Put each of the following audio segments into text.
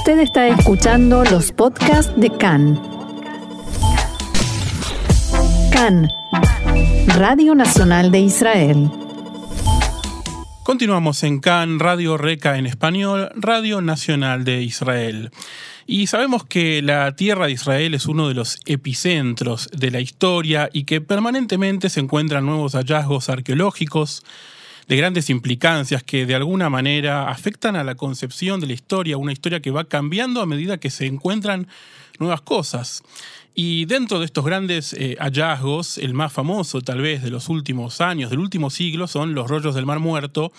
Usted está escuchando los podcasts de CAN. CAN, Radio Nacional de Israel. Continuamos en CAN, Radio Reca en español, Radio Nacional de Israel. Y sabemos que la tierra de Israel es uno de los epicentros de la historia y que permanentemente se encuentran nuevos hallazgos arqueológicos de grandes implicancias que de alguna manera afectan a la concepción de la historia, una historia que va cambiando a medida que se encuentran nuevas cosas. Y dentro de estos grandes eh, hallazgos, el más famoso tal vez de los últimos años, del último siglo, son los rollos del Mar Muerto,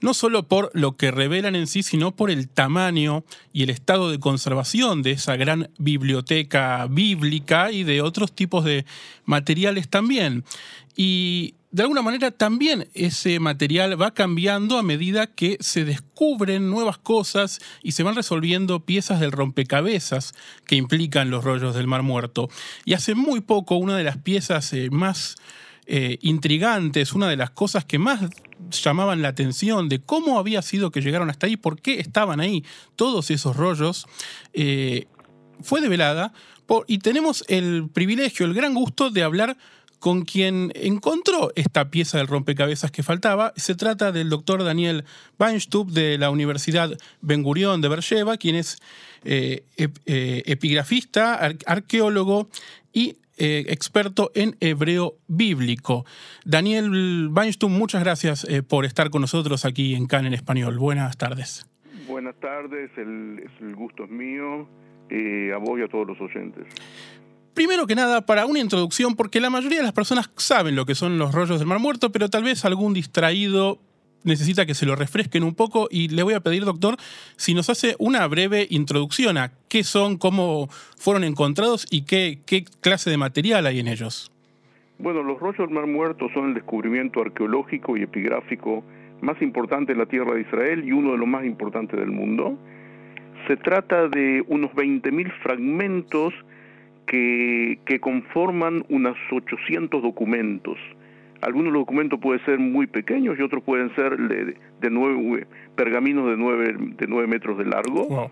no solo por lo que revelan en sí, sino por el tamaño y el estado de conservación de esa gran biblioteca bíblica y de otros tipos de materiales también. Y de alguna manera también ese material va cambiando a medida que se descubren nuevas cosas y se van resolviendo piezas del rompecabezas que implican los rollos del Mar Muerto. Y hace muy poco una de las piezas eh, más eh, intrigantes, una de las cosas que más llamaban la atención de cómo había sido que llegaron hasta ahí, por qué estaban ahí todos esos rollos, eh, fue develada y tenemos el privilegio, el gran gusto de hablar con quien encontró esta pieza del rompecabezas que faltaba. Se trata del doctor Daniel Weinstub de la Universidad Ben Gurion de Beersheba, quien es eh, eh, epigrafista, arqueólogo y eh, experto en hebreo bíblico. Daniel Weinstub, muchas gracias por estar con nosotros aquí en CAN en español. Buenas tardes. Buenas tardes, el, el gusto es mío, a vos y a todos los oyentes. Primero que nada, para una introducción, porque la mayoría de las personas saben lo que son los rollos del Mar Muerto, pero tal vez algún distraído necesita que se lo refresquen un poco y le voy a pedir, doctor, si nos hace una breve introducción a qué son, cómo fueron encontrados y qué, clase de material hay en ellos. Bueno, los rollos del Mar Muerto son el descubrimiento arqueológico y epigráfico más importante en la tierra de Israel y uno de los más importantes del mundo. Se trata de unos 20.000 fragmentos que, conforman unos 800 documentos. Algunos documentos pueden ser muy pequeños y otros pueden ser de, de nueve, pergaminos de 9 de nueve metros de largo.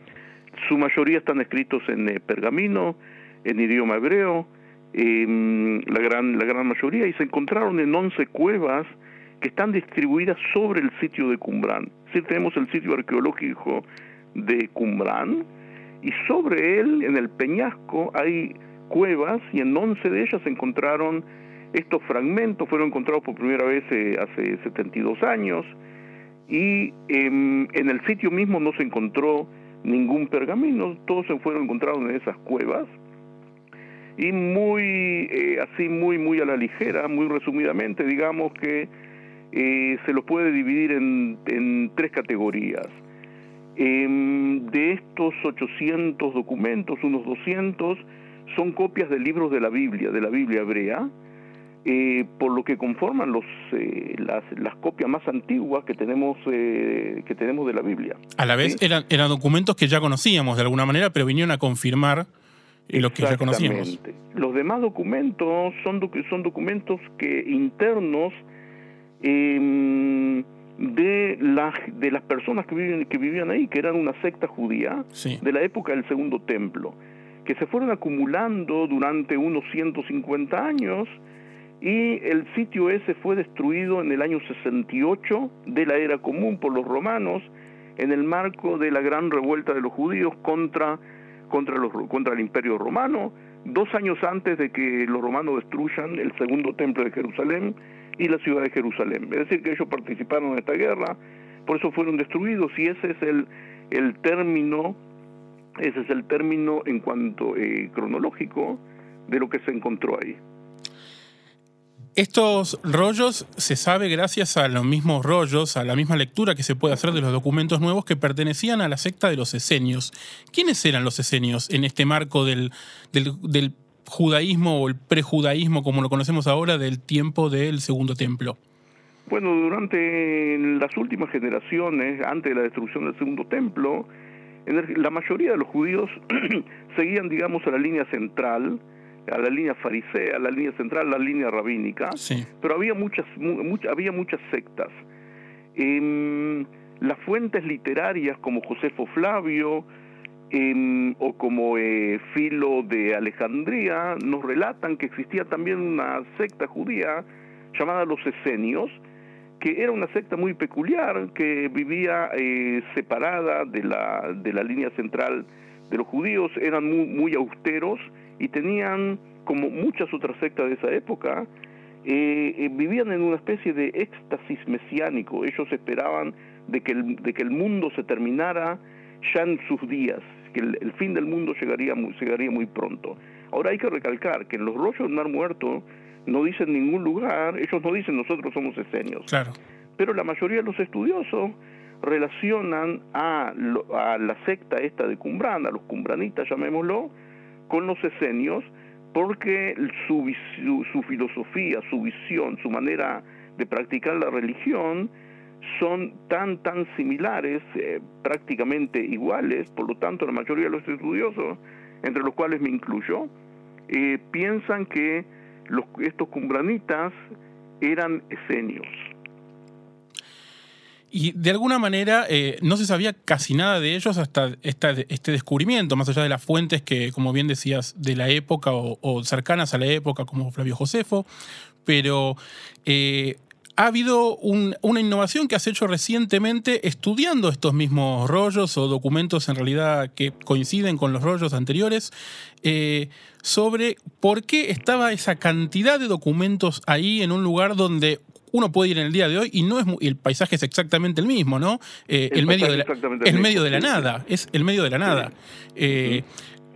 Su mayoría están escritos en eh, pergamino, en idioma hebreo, la, gran, la gran mayoría, y se encontraron en 11 cuevas que están distribuidas sobre el sitio de Qumran. Sí, tenemos el sitio arqueológico de Qumran, y sobre él, en el peñasco, hay cuevas y en 11 de ellas se encontraron estos fragmentos, fueron encontrados por primera vez eh, hace 72 años y em, en el sitio mismo no se encontró ningún pergamino, todos se fueron encontrados en esas cuevas y muy eh, así muy muy a la ligera, muy resumidamente, digamos que eh, se lo puede dividir en tres categorías. Em, de estos 800 documentos, unos 200 son copias de libros de la Biblia, de la Biblia hebrea, eh, por lo que conforman los, eh, las, las, copias más antiguas que tenemos, eh, que tenemos de la Biblia. A la vez eran, eran documentos que ya conocíamos de alguna manera, pero vinieron a confirmar lo que ya conocíamos. Los demás documentos son, son documentos que internos em, de, las de las personas que, viven, que vivían ahí, que eran una secta judía de la época del Segundo Templo que se fueron acumulando durante unos 150 años y el sitio ese fue destruido en el año 68 de la era común por los romanos en el marco de la gran revuelta de los judíos contra, contra, los, contra el imperio romano, dos años antes de que los romanos destruyan el segundo templo de Jerusalén y la ciudad de Jerusalén. Es decir, que ellos participaron en esta guerra, por eso fueron destruidos y ese es el, el término ese es el término en cuanto eh, cronológico de lo que se encontró ahí. Estos rollos se sabe gracias a los mismos rollos, a la misma lectura que se puede hacer de los documentos nuevos que pertenecían a la secta de los esenios. ¿Quiénes eran los esenios en este marco del, del judaísmo o el prejudaísmo, como lo conocemos ahora, del tiempo del Segundo Templo? Bueno, durante las últimas generaciones, antes de la destrucción del Segundo Templo, la mayoría de los judíos seguían, digamos, a la línea central, a la línea farisea, a la línea central, a la línea rabínica, pero había muchas, había muchas sectas. Em, las fuentes literarias como Josefo Flavio em, o como eh, Filo de Alejandría, nos relatan que existía también una secta judía llamada los Esenios, que era una secta muy peculiar, que vivía eh, separada de la, de la línea central de los judíos, eran muy, muy austeros y tenían, como muchas otras sectas de esa época, eh, eh, vivían en una especie de éxtasis mesiánico. Ellos esperaban de que el, de que el mundo se terminara ya en sus días, que el, fin del mundo llegaría muy, llegaría muy pronto. Ahora hay que recalcar que en los rollos del Mar Muerto no dicen ningún lugar, ellos no dicen nosotros somos esenios. Claro. Pero la mayoría de los estudiosos relacionan a, a la secta esta de Cumbrán, a los cumbranitas llamémoslo, con los esenios, porque su, su, filosofía, su visión, su manera de practicar la religión son tan, tan similares, eh, prácticamente iguales, por lo tanto la mayoría de los estudiosos, entre los cuales me incluyo, eh, piensan que estos cumbranitas eran esenios. Y de alguna manera eh, no se sabía casi nada de ellos hasta este descubrimiento, más allá de las fuentes que, como bien decías, de la época o, cercanas a la época, como Flavio Josefo. Pero ha habido una innovación que has hecho recientemente estudiando estos mismos rollos o documentos en realidad que coinciden con los rollos anteriores, eh, sobre por qué estaba esa cantidad de documentos ahí en un lugar donde uno puede ir en el día de hoy y no es el paisaje es exactamente el mismo, ¿no? Eh, el, medio de la, el medio de la nada, es el medio de la nada. Eh,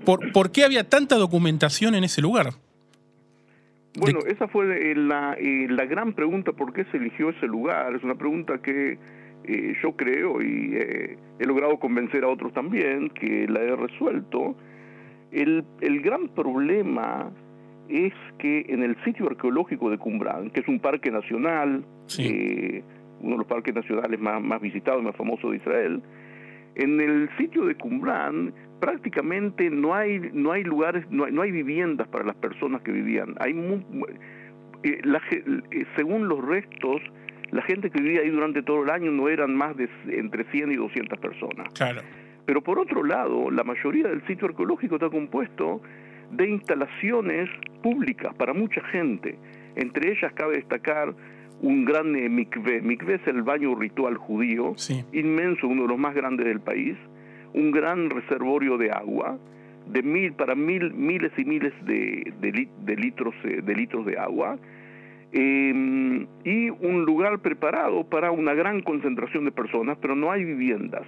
por, qué había tanta documentación en ese lugar? Bueno, esa fue la, la, gran pregunta, ¿por qué se eligió ese lugar? Es una pregunta que eh, yo creo y he logrado convencer a otros también, que la he resuelto. El, el gran problema es que en el sitio arqueológico de Cumbrán, que es un parque nacional, eh, uno de los parques nacionales más, más visitados y más famosos de Israel, en el sitio de Cumbrán prácticamente no hay no hay lugares no hay, no hay viviendas para las personas que vivían. Hay eh, la, eh, según los restos la gente que vivía ahí durante todo el año no eran más de entre 100 y 200 personas. Claro. Pero por otro lado la mayoría del sitio arqueológico está compuesto de instalaciones públicas para mucha gente. Entre ellas cabe destacar un gran eh, mikvé. Mikvé es el baño ritual judío, inmenso, uno de los más grandes del país, un gran reservorio de agua, de mil para mil, miles y miles de, de, litros, eh, de litros de agua, em, y un lugar preparado para una gran concentración de personas, pero no hay viviendas.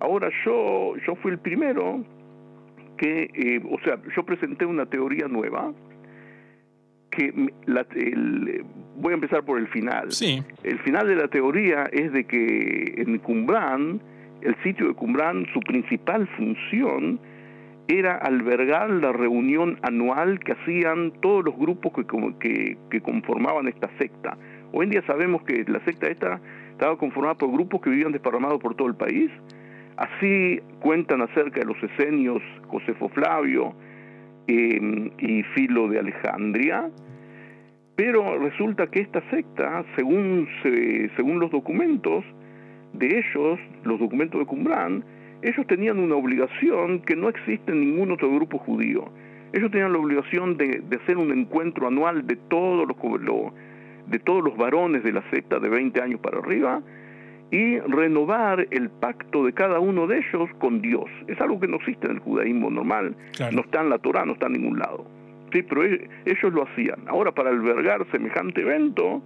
Ahora yo, yo fui el primero que, eh, o sea, yo presenté una teoría nueva que la, voy a empezar por el final. Sí. El final de la teoría es de que en Cumbrán, el sitio de Cumbrán, su principal función era albergar la reunión anual que hacían todos los grupos que conformaban esta secta. Hoy en día sabemos que la secta esta estaba conformada por grupos que vivían desparramados por todo el país, Así cuentan acerca de los esenios Josefo Flavio em, y Filo de Alejandría, pero resulta que esta secta, según, según los documentos de ellos, los documentos de Cumbrán, ellos tenían una obligación que no existe en ningún otro grupo judío. Ellos tenían la obligación de, hacer un encuentro anual de todos los, de todos los varones de la secta de 20 años para arriba, y renovar el pacto de cada uno de ellos con Dios. Es algo que no existe en el judaísmo normal, no está en la Torah, no está en ningún lado. Sí, pero e-, ellos lo hacían. Ahora, para albergar semejante evento,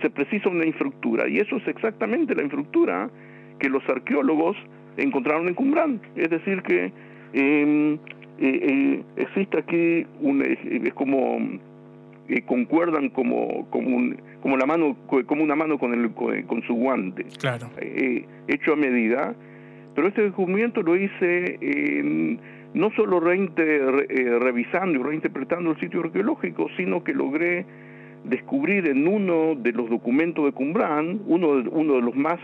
se precisa una infraestructura, y eso es exactamente la infraestructura que los arqueólogos encontraron en Qumran. Es decir, que em, eh, eh, existe aquí, un, es como concuerdan como, como, como, la mano, como una mano con, el, con, su guante, claro. Eh, hecho a medida. Pero este descubrimiento lo hice no solo eh, revisando y reinterpretando el sitio arqueológico, sino que logré descubrir en uno de los documentos de Cumbrán, uno de, uno de los más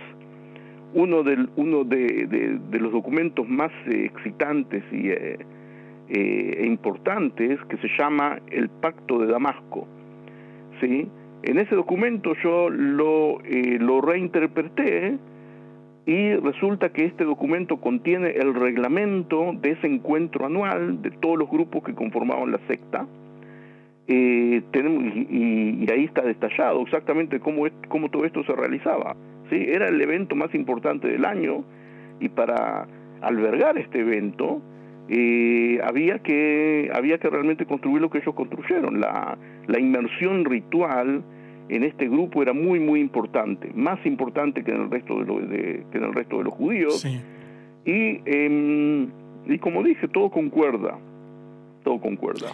uno, del, uno de, los documentos más eh, excitantes y eh, importantes que se llama el Pacto de Damasco. ¿sí? En ese documento yo lo, eh, lo reinterpreté y resulta que este documento contiene el reglamento de ese encuentro anual de todos los grupos que conformaban la secta. Eh, tenemos, y, ahí está detallado exactamente cómo, cómo todo esto se realizaba. ¿sí? Era el evento más importante del año y para albergar este evento eh, había, que, había que realmente construir lo que ellos construyeron. La, la inmersión ritual en este grupo era muy muy importante, más importante que en el resto de, lo, que en el resto de los judíos. Y, em, y como dije, todo concuerda, todo concuerda.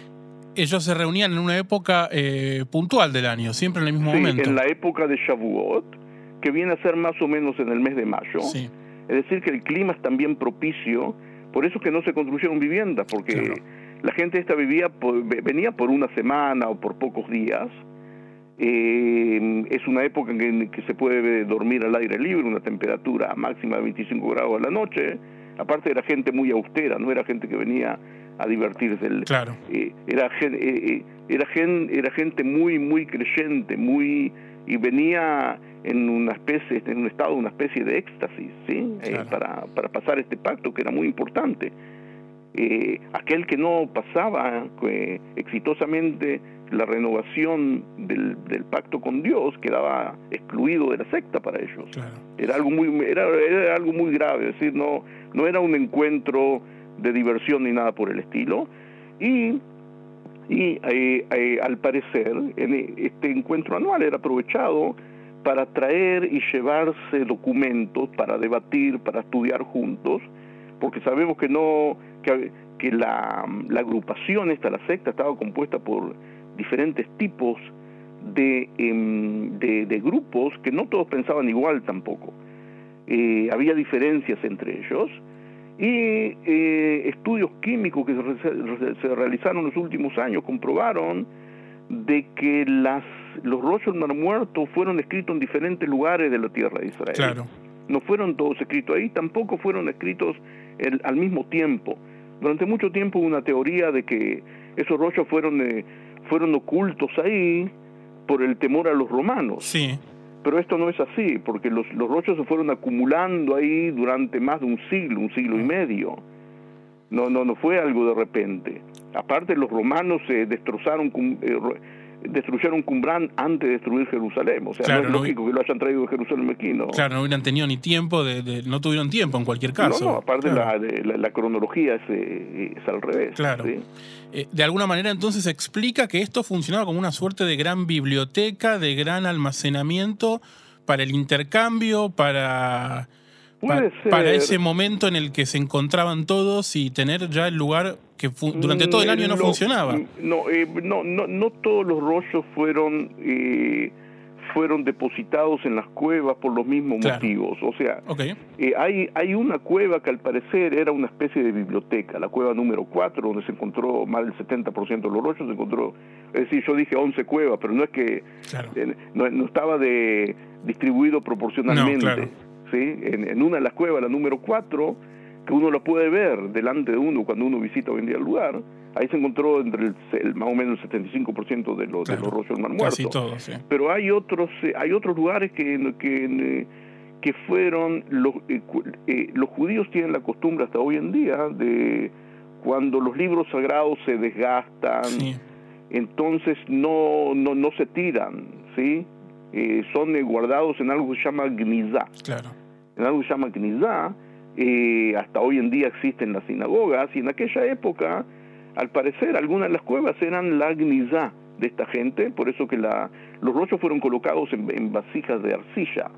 Ellos se reunían en una época eh, puntual del año, siempre en el mismo momento. En la época de Shavuot, que viene a ser más o menos en el mes de mayo. Es decir, que el clima es también propicio, por eso que no se construyeron viviendas, porque la gente esta vivía venía por una semana o por pocos días eh, es una época en que, se puede dormir al aire libre, una temperatura máxima de 25 grados a la noche. Aparte era gente muy austera, no era gente que venía a divertirse. Claro. Eh, era, eh, eh, era, era gente muy, muy creyente, muy y venía en una especie, en un estado, una especie de éxtasis, ¿sí? para, para pasar este pacto que era muy importante. aquel que no pasaba exitosamente la renovación del, del, pacto con Dios quedaba excluido de la secta para ellos. Era algo muy era, era, algo muy grave, es decir, no no era un encuentro de diversión ni nada por el estilo y y eh, eh, al parecer en este encuentro anual era aprovechado para traer y llevarse documentos para debatir, para estudiar juntos, porque sabemos que no que, la, la agrupación esta, la secta, estaba compuesta por diferentes tipos em, de, de, grupos que no todos pensaban igual tampoco. Eh, había diferencias entre ellos y eh, estudios químicos que se, realizaron en los últimos años comprobaron de que las, los rollos del Mar Muerto fueron escritos en diferentes lugares de la tierra de Israel. No fueron todos escritos ahí, tampoco fueron escritos al mismo tiempo. Durante mucho tiempo hubo una teoría de que esos rollos fueron eh, fueron ocultos ahí por el temor a los romanos. Sí. Pero esto no es así, porque los, los rochos se fueron acumulando ahí durante más de un siglo, un siglo y ah. medio. No, no, no fue algo de repente. Aparte, los romanos se destrozaron, eh, destruyeron Cumbrán antes de destruir Jerusalén. O sea, no es lógico que lo hayan traído de Jerusalén aquí, ¿no? Claro, no hubieran tenido ni tiempo, de, no tuvieron tiempo en cualquier caso. No, no aparte la, la, cronología es, eh, es, al revés. Claro. Eh, de alguna manera entonces explica que esto funcionaba como una suerte de gran biblioteca, de gran almacenamiento para el intercambio, para para ese momento en el que se encontraban todos y tener ya el lugar que durante todo el año no, funcionaba. No, eh, no, no, no todos los rollos fueron eh, fueron depositados en las cuevas por los mismos motivos. O sea, eh, hay, hay una cueva que al parecer era una especie de biblioteca, la cueva número 4, donde se encontró más del 70% de los rollos, se encontró, es decir, yo dije 11 cuevas, pero no es que no, no, estaba de distribuido proporcionalmente. En, una de las cuevas, la número 4, que uno la puede ver delante de uno cuando uno visita hoy en día el lugar, ahí se encontró entre el, más o menos el 75% de, los de los rollos del Mar Muerto. Pero hay otros, eh, hay otros lugares que, que, que fueron, los, eh, eh, los judíos tienen la costumbre hasta hoy en día de cuando los libros sagrados se desgastan, entonces no, no, no se tiran, ¿sí? son guardados en algo que se llama gnizá. Claro en algo que se llama Knizá, eh, hasta hoy en día existen las sinagogas, y en aquella época, al parecer, algunas de las cuevas eran la Gnizá de esta gente, por eso que la, los rollos fueron colocados en, vasijas de arcilla,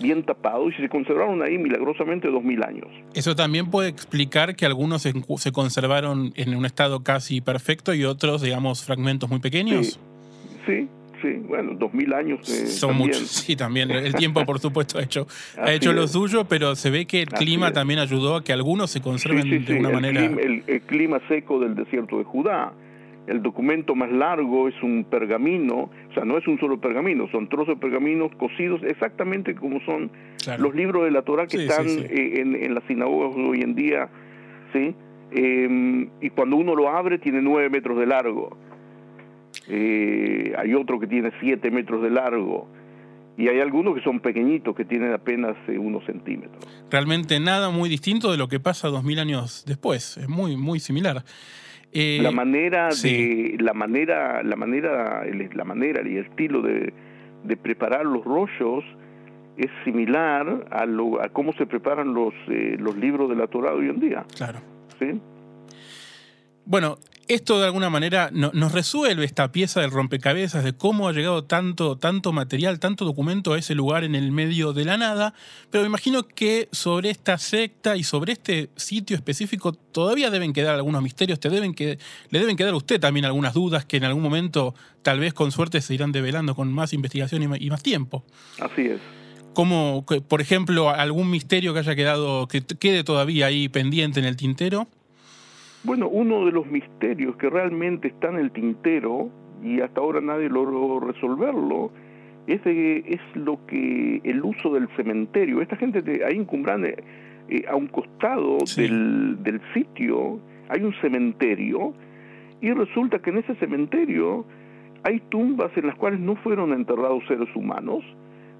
bien tapados, y se conservaron ahí milagrosamente dos mil años. Eso también puede explicar que algunos se, conservaron en un estado casi perfecto y otros, digamos, fragmentos muy pequeños. sí, Sí, bueno, dos mil años. Eh, Son muchos, sí, también. El tiempo, por supuesto, ha hecho, ha hecho lo suyo, pero se ve que el clima también ayudó a que algunos se conserven de una manera. el, clima seco del desierto de Judá. El documento más largo es un pergamino, o sea, no es un solo pergamino, son trozos de pergaminos cosidos exactamente como son los libros de la Torah que están eh, en, en, las sinagogas hoy en día, ¿sí? Em, y cuando uno lo abre tiene nueve metros de largo eh, hay otro que tiene 7 metros de largo, y hay algunos que son pequeñitos, que tienen apenas eh, unos centímetros. Realmente nada muy distinto de lo que pasa dos mil años después, es muy, muy similar. Eh, la manera de la manera la manera la manera y el estilo de, de preparar los rollos es similar a, lo, a cómo se preparan los eh, los libros de la Torah hoy en día. Claro. ¿Sí? Bueno, esto de alguna manera nos resuelve esta pieza del rompecabezas de cómo ha llegado tanto, tanto material, tanto documento a ese lugar en el medio de la nada, pero me imagino que sobre esta secta y sobre este sitio específico todavía deben quedar algunos misterios, te deben que, le deben quedar a usted también algunas dudas que en algún momento tal vez con suerte se irán develando con más investigación y más tiempo. Así es. Como, por ejemplo, algún misterio que haya quedado, que quede todavía ahí pendiente en el tintero. Bueno, uno de los misterios que realmente está en el tintero y hasta ahora nadie logró resolverlo es, es lo que el uso del cementerio. Esta gente de ahí en eh, eh, a un costado del, del sitio, hay un cementerio y resulta que en ese cementerio hay tumbas en las cuales no fueron enterrados seres humanos,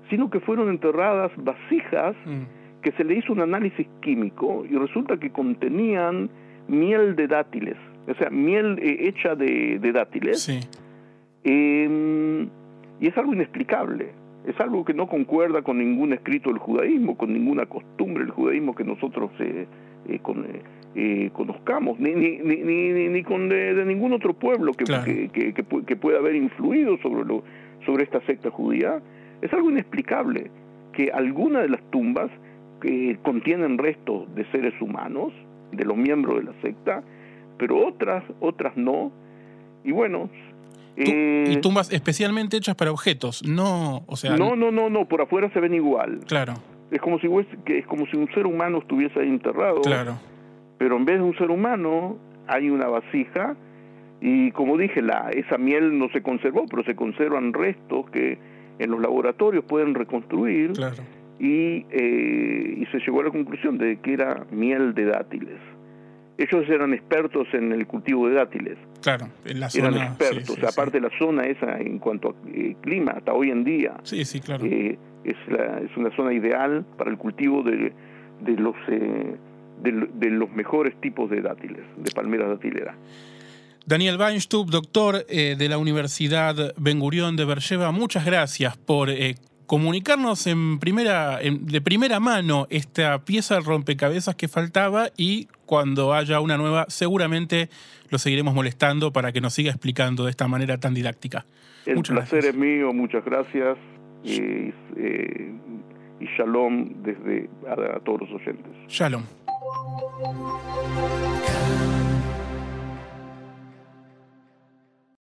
sino que fueron enterradas vasijas mm. que se le hizo un análisis químico y resulta que contenían miel de dátiles, o sea, miel eh, hecha de, dátiles. Sí. Em, y es algo inexplicable, es algo que no concuerda con ningún escrito del judaísmo, con ninguna costumbre del judaísmo que nosotros eh, eh, conozcamos, ni, ni, ni, ni con de, ningún otro pueblo que, que, que, pueda haber influido sobre, lo, sobre esta secta judía. Es algo inexplicable que algunas de las tumbas que contienen restos de seres humanos, de los miembros de la secta, pero otras, otras no. Y bueno... Eh, y tumbas especialmente hechas para objetos, no, o sea... No, no, no, no, por afuera se ven igual. Claro. Es como si, es como si un ser humano estuviese ahí enterrado. Claro. Pero en vez de un ser humano hay una vasija y como dije, la, esa miel no se conservó, pero se conservan restos que en los laboratorios pueden reconstruir. Claro y, eh, y se llegó a la conclusión de que era miel de dátiles. Ellos eran expertos en el cultivo de dátiles. Claro, en la zona. Eran expertos, aparte la zona esa en cuanto a eh, clima, hasta hoy en día. Sí, sí, claro. Eh, es, es una zona ideal para el cultivo de, de los, de, los mejores tipos de dátiles, de palmeras datileras. Daniel Weinstub, doctor de la Universidad Ben Gurión de Bercheva, muchas gracias por comunicarnos en primera, de primera mano esta pieza de rompecabezas que faltaba y cuando haya una nueva seguramente lo seguiremos molestando para que nos siga explicando de esta manera tan didáctica. El placer es mío, muchas gracias y, eh, y shalom desde a todos los oyentes. Shalom.